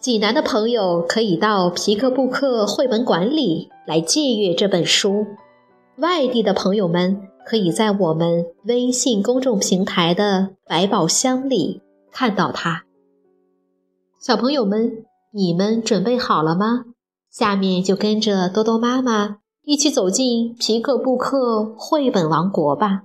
济南的朋友可以到皮克布克绘本馆里来借阅这本书，外地的朋友们可以在我们微信公众平台的百宝箱里看到它。小朋友们，你们准备好了吗？下面就跟着多多妈妈一起走进皮克布克绘本王国吧。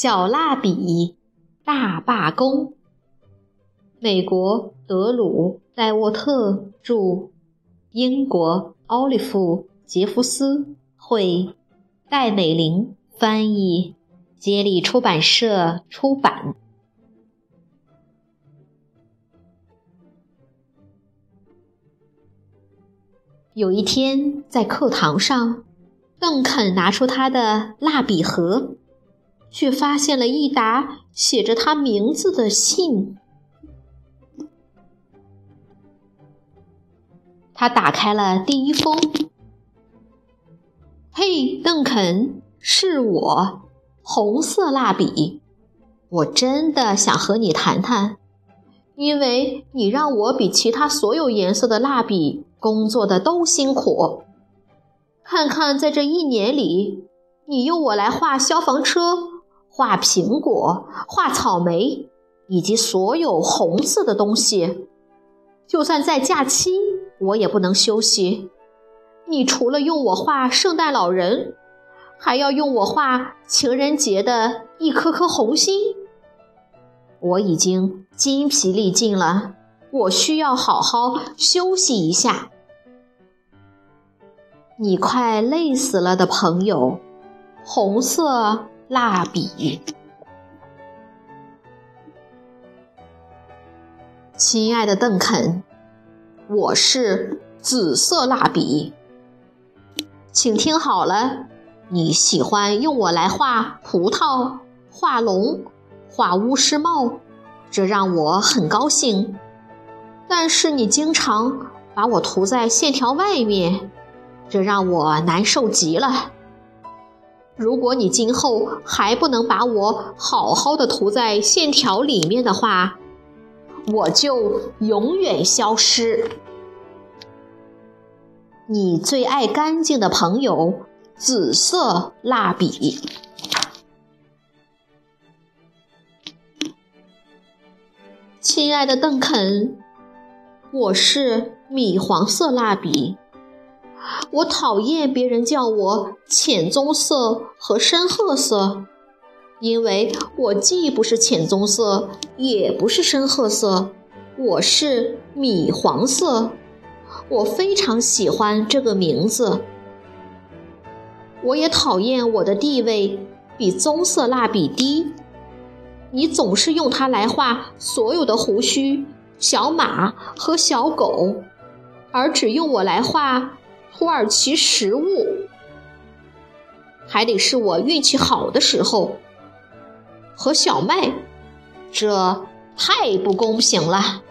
小蜡笔大罢工。美国德鲁·戴沃特著，英国奥利弗·杰弗斯绘，戴美玲翻译，接力出版社出版。有一天，在课堂上，邓肯拿出他的蜡笔盒。却发现了一沓写着他名字的信。他打开了第一封。嘿，邓肯，是我，红色蜡笔。我真的想和你谈谈，因为你让我比其他所有颜色的蜡笔工作的都辛苦。看看，在这一年里，你用我来画消防车。画苹果，画草莓，以及所有红色的东西。就算在假期，我也不能休息。你除了用我画圣诞老人，还要用我画情人节的一颗颗红心。我已经筋疲力尽了，我需要好好休息一下。你快累死了的朋友，红色。蜡笔，亲爱的邓肯，我是紫色蜡笔，请听好了，你喜欢用我来画葡萄、画龙、画巫师帽，这让我很高兴。但是你经常把我涂在线条外面，这让我难受极了。如果你今后还不能把我好好的涂在线条里面的话，我就永远消失。你最爱干净的朋友，紫色蜡笔。亲爱的邓肯，我是米黄色蜡笔。我讨厌别人叫我浅棕色和深褐色，因为我既不是浅棕色，也不是深褐色，我是米黄色。我非常喜欢这个名字。我也讨厌我的地位比棕色蜡笔低。你总是用它来画所有的胡须、小马和小狗，而只用我来画。土耳其食物，还得是我运气好的时候。和小麦，这太不公平了。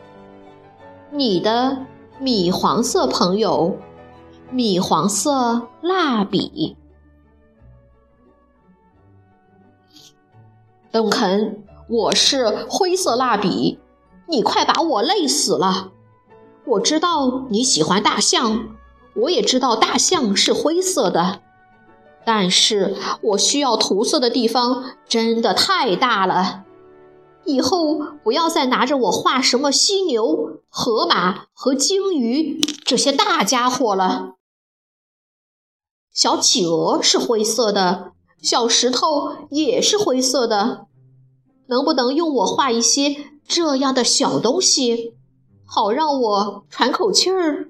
你的米黄色朋友，米黄色蜡笔，邓肯，我是灰色蜡笔。你快把我累死了。我知道你喜欢大象。我也知道大象是灰色的，但是我需要涂色的地方真的太大了。以后不要再拿着我画什么犀牛、河马和鲸鱼这些大家伙了。小企鹅是灰色的，小石头也是灰色的。能不能用我画一些这样的小东西？好让我喘口气儿。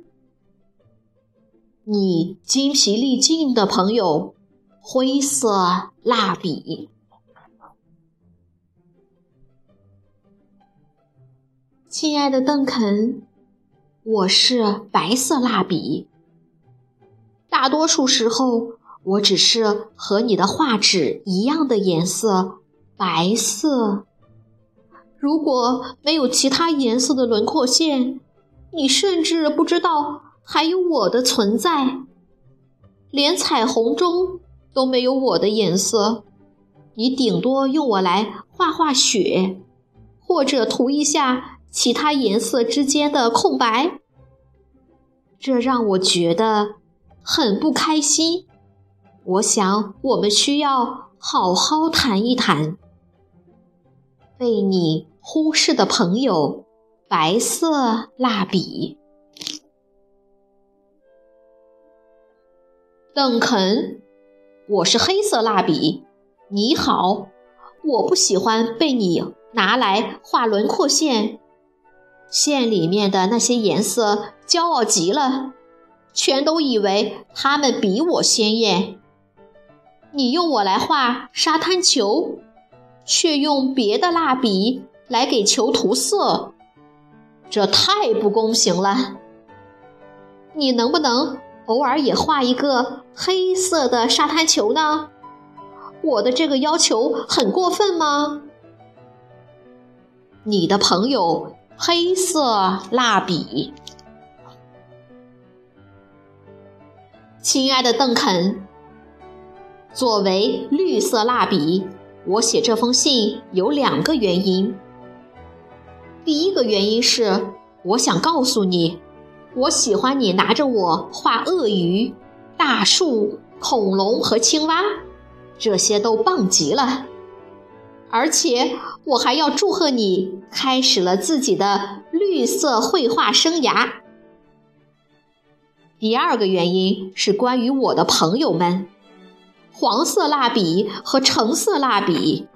你精疲力尽的朋友，灰色蜡笔。亲爱的邓肯，我是白色蜡笔。大多数时候，我只是和你的画纸一样的颜色，白色。如果没有其他颜色的轮廓线，你甚至不知道还有我的存在。连彩虹中都没有我的颜色，你顶多用我来画画雪，或者涂一下其他颜色之间的空白。这让我觉得很不开心。我想我们需要好好谈一谈。被你忽视的朋友，白色蜡笔。邓肯，我是黑色蜡笔。你好，我不喜欢被你拿来画轮廓线，线里面的那些颜色骄傲极了，全都以为它们比我鲜艳。你用我来画沙滩球。却用别的蜡笔来给球涂色，这太不公平了。你能不能偶尔也画一个黑色的沙滩球呢？我的这个要求很过分吗？你的朋友黑色蜡笔，亲爱的邓肯，作为绿色蜡笔。我写这封信有两个原因。第一个原因是，我想告诉你，我喜欢你拿着我画鳄鱼、大树、恐龙和青蛙，这些都棒极了。而且，我还要祝贺你开始了自己的绿色绘画生涯。第二个原因是关于我的朋友们。黄色蜡笔和橙色蜡笔，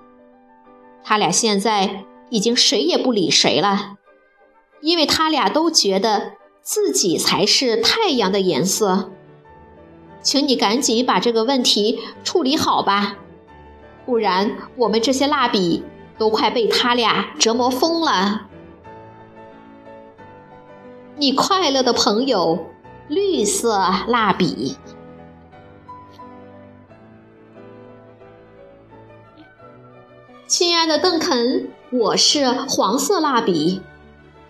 他俩现在已经谁也不理谁了，因为他俩都觉得自己才是太阳的颜色。请你赶紧把这个问题处理好吧，不然我们这些蜡笔都快被他俩折磨疯了。你快乐的朋友，绿色蜡笔。亲爱的邓肯，我是黄色蜡笔。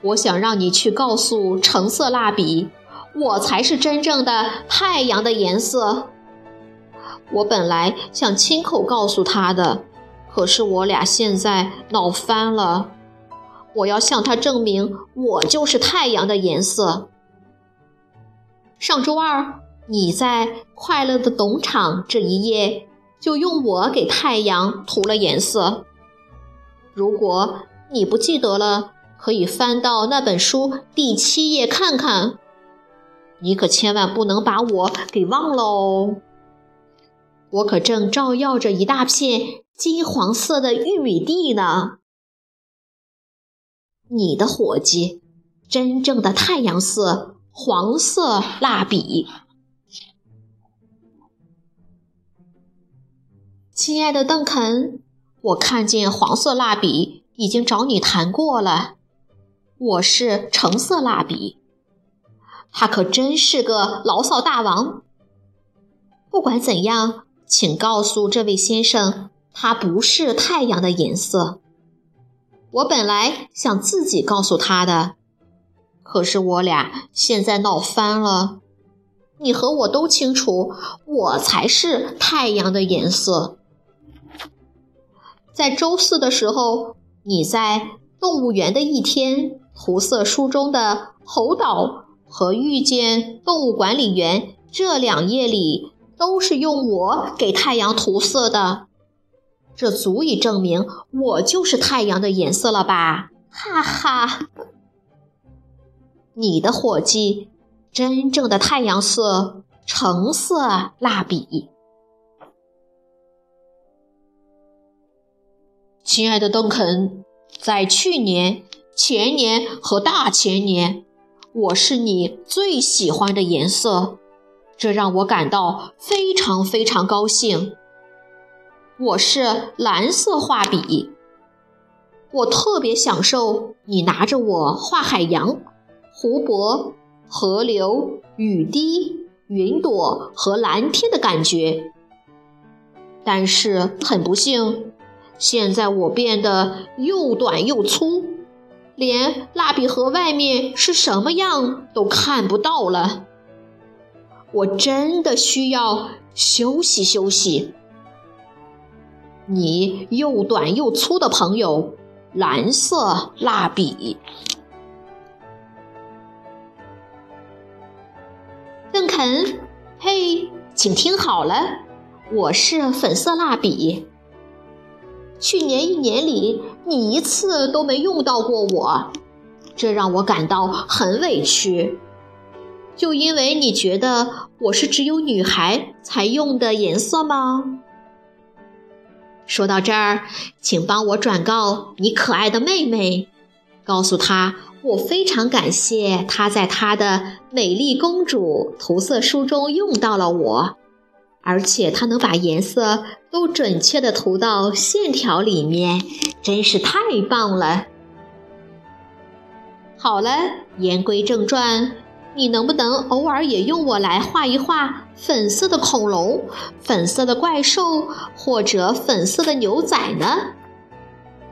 我想让你去告诉橙色蜡笔，我才是真正的太阳的颜色。我本来想亲口告诉他的，可是我俩现在闹翻了。我要向他证明，我就是太阳的颜色。上周二，你在《快乐的农场》这一页就用我给太阳涂了颜色。如果你不记得了，可以翻到那本书第七页看看。你可千万不能把我给忘了哦！我可正照耀着一大片金黄色的玉米地呢。你的伙计，真正的太阳色黄色蜡笔。亲爱的邓肯。我看见黄色蜡笔已经找你谈过了，我是橙色蜡笔，他可真是个牢骚大王。不管怎样，请告诉这位先生，他不是太阳的颜色。我本来想自己告诉他的，可是我俩现在闹翻了。你和我都清楚，我才是太阳的颜色。在周四的时候，你在动物园的一天涂色书中的猴岛和遇见动物管理员这两页里都是用我给太阳涂色的，这足以证明我就是太阳的颜色了吧？哈哈！你的伙计，真正的太阳色，橙色蜡笔。亲爱的邓肯，在去年前年和大前年，我是你最喜欢的颜色，这让我感到非常非常高兴。我是蓝色画笔，我特别享受你拿着我画海洋、湖泊、河流、雨滴、云朵和蓝天的感觉。但是很不幸，现在我变得又短又粗，连蜡笔盒外面是什么样都看不到了。我真的需要休息休息。你又短又粗的朋友，蓝色蜡笔。邓肯，嘿，请听好了，我是粉色蜡笔。去年一年里，你一次都没用到过我，这让我感到很委屈。就因为你觉得我是只有女孩才用的颜色吗？说到这儿，请帮我转告你可爱的妹妹，告诉她我非常感谢她在她的《美丽公主》涂色书中用到了我，而且它能把颜色都准确的涂到线条里面，真是太棒了。好了，言归正传。你能不能偶尔也用我来画一画粉色的恐龙、粉色的怪兽或者粉色的牛仔呢？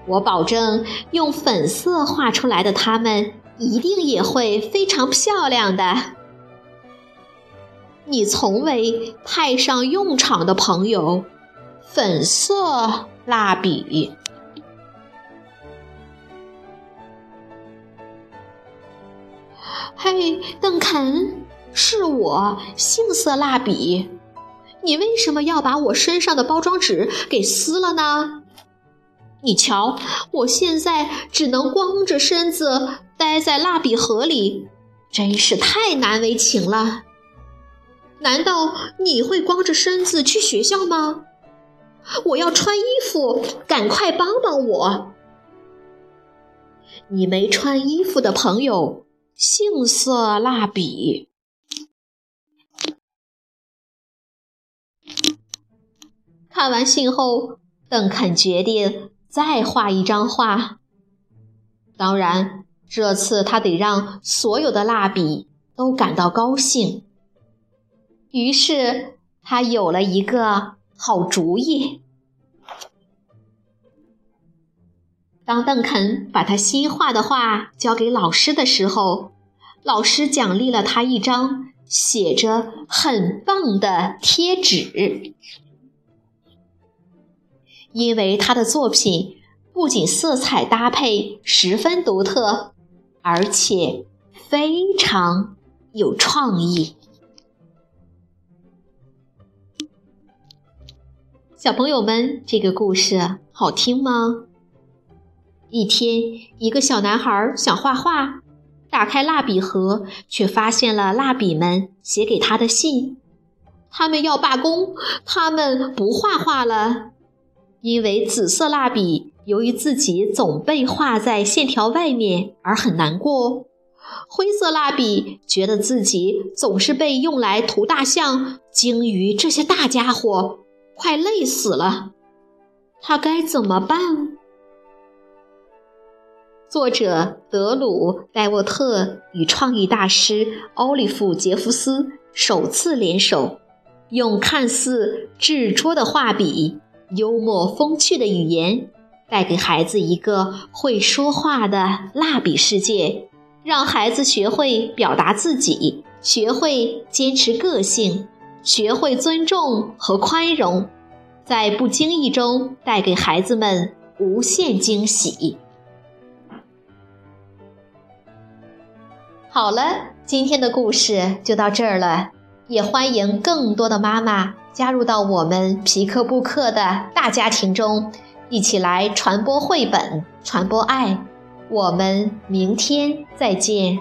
我保证，用粉色画出来的它们一定也会非常漂亮的。你从未派上用场的朋友，粉色蜡笔。嘿，邓肯，是我，杏色蜡笔。你为什么要把我身上的包装纸给撕了呢？你瞧，我现在只能光着身子待在蜡笔盒里，真是太难为情了。难道你会光着身子去学校吗？我要穿衣服，赶快帮帮我。你没穿衣服的朋友。杏色蜡笔。看完信后，邓肯决定再画一张画。当然，这次他得让所有的蜡笔都感到高兴。于是，他有了一个好主意。当邓肯把他新画的画交给老师的时候，老师奖励了他一张写着“很棒”的贴纸。因为他的作品不仅色彩搭配十分独特，而且非常有创意。小朋友们，这个故事好听吗？一天，一个小男孩想画画，打开蜡笔盒，却发现了蜡笔们写给他的信。他们要罢工，他们不画画了，因为紫色蜡笔由于自己总被画在线条外面而很难过。灰色蜡笔觉得自己总是被用来涂大象、鲸鱼这些大家伙，快累死了。他该怎么办？作者德鲁·戴沃特与创意大师奥利弗·杰弗斯首次联手，用看似稚拙的画笔、幽默风趣的语言，带给孩子一个会说话的蜡笔世界，让孩子学会表达自己，学会坚持个性，学会尊重和宽容，在不经意中带给孩子们无限惊喜。好了，今天的故事就到这儿了。也欢迎更多的妈妈加入到我们皮克布克的大家庭中，一起来传播绘本，传播爱。我们明天再见。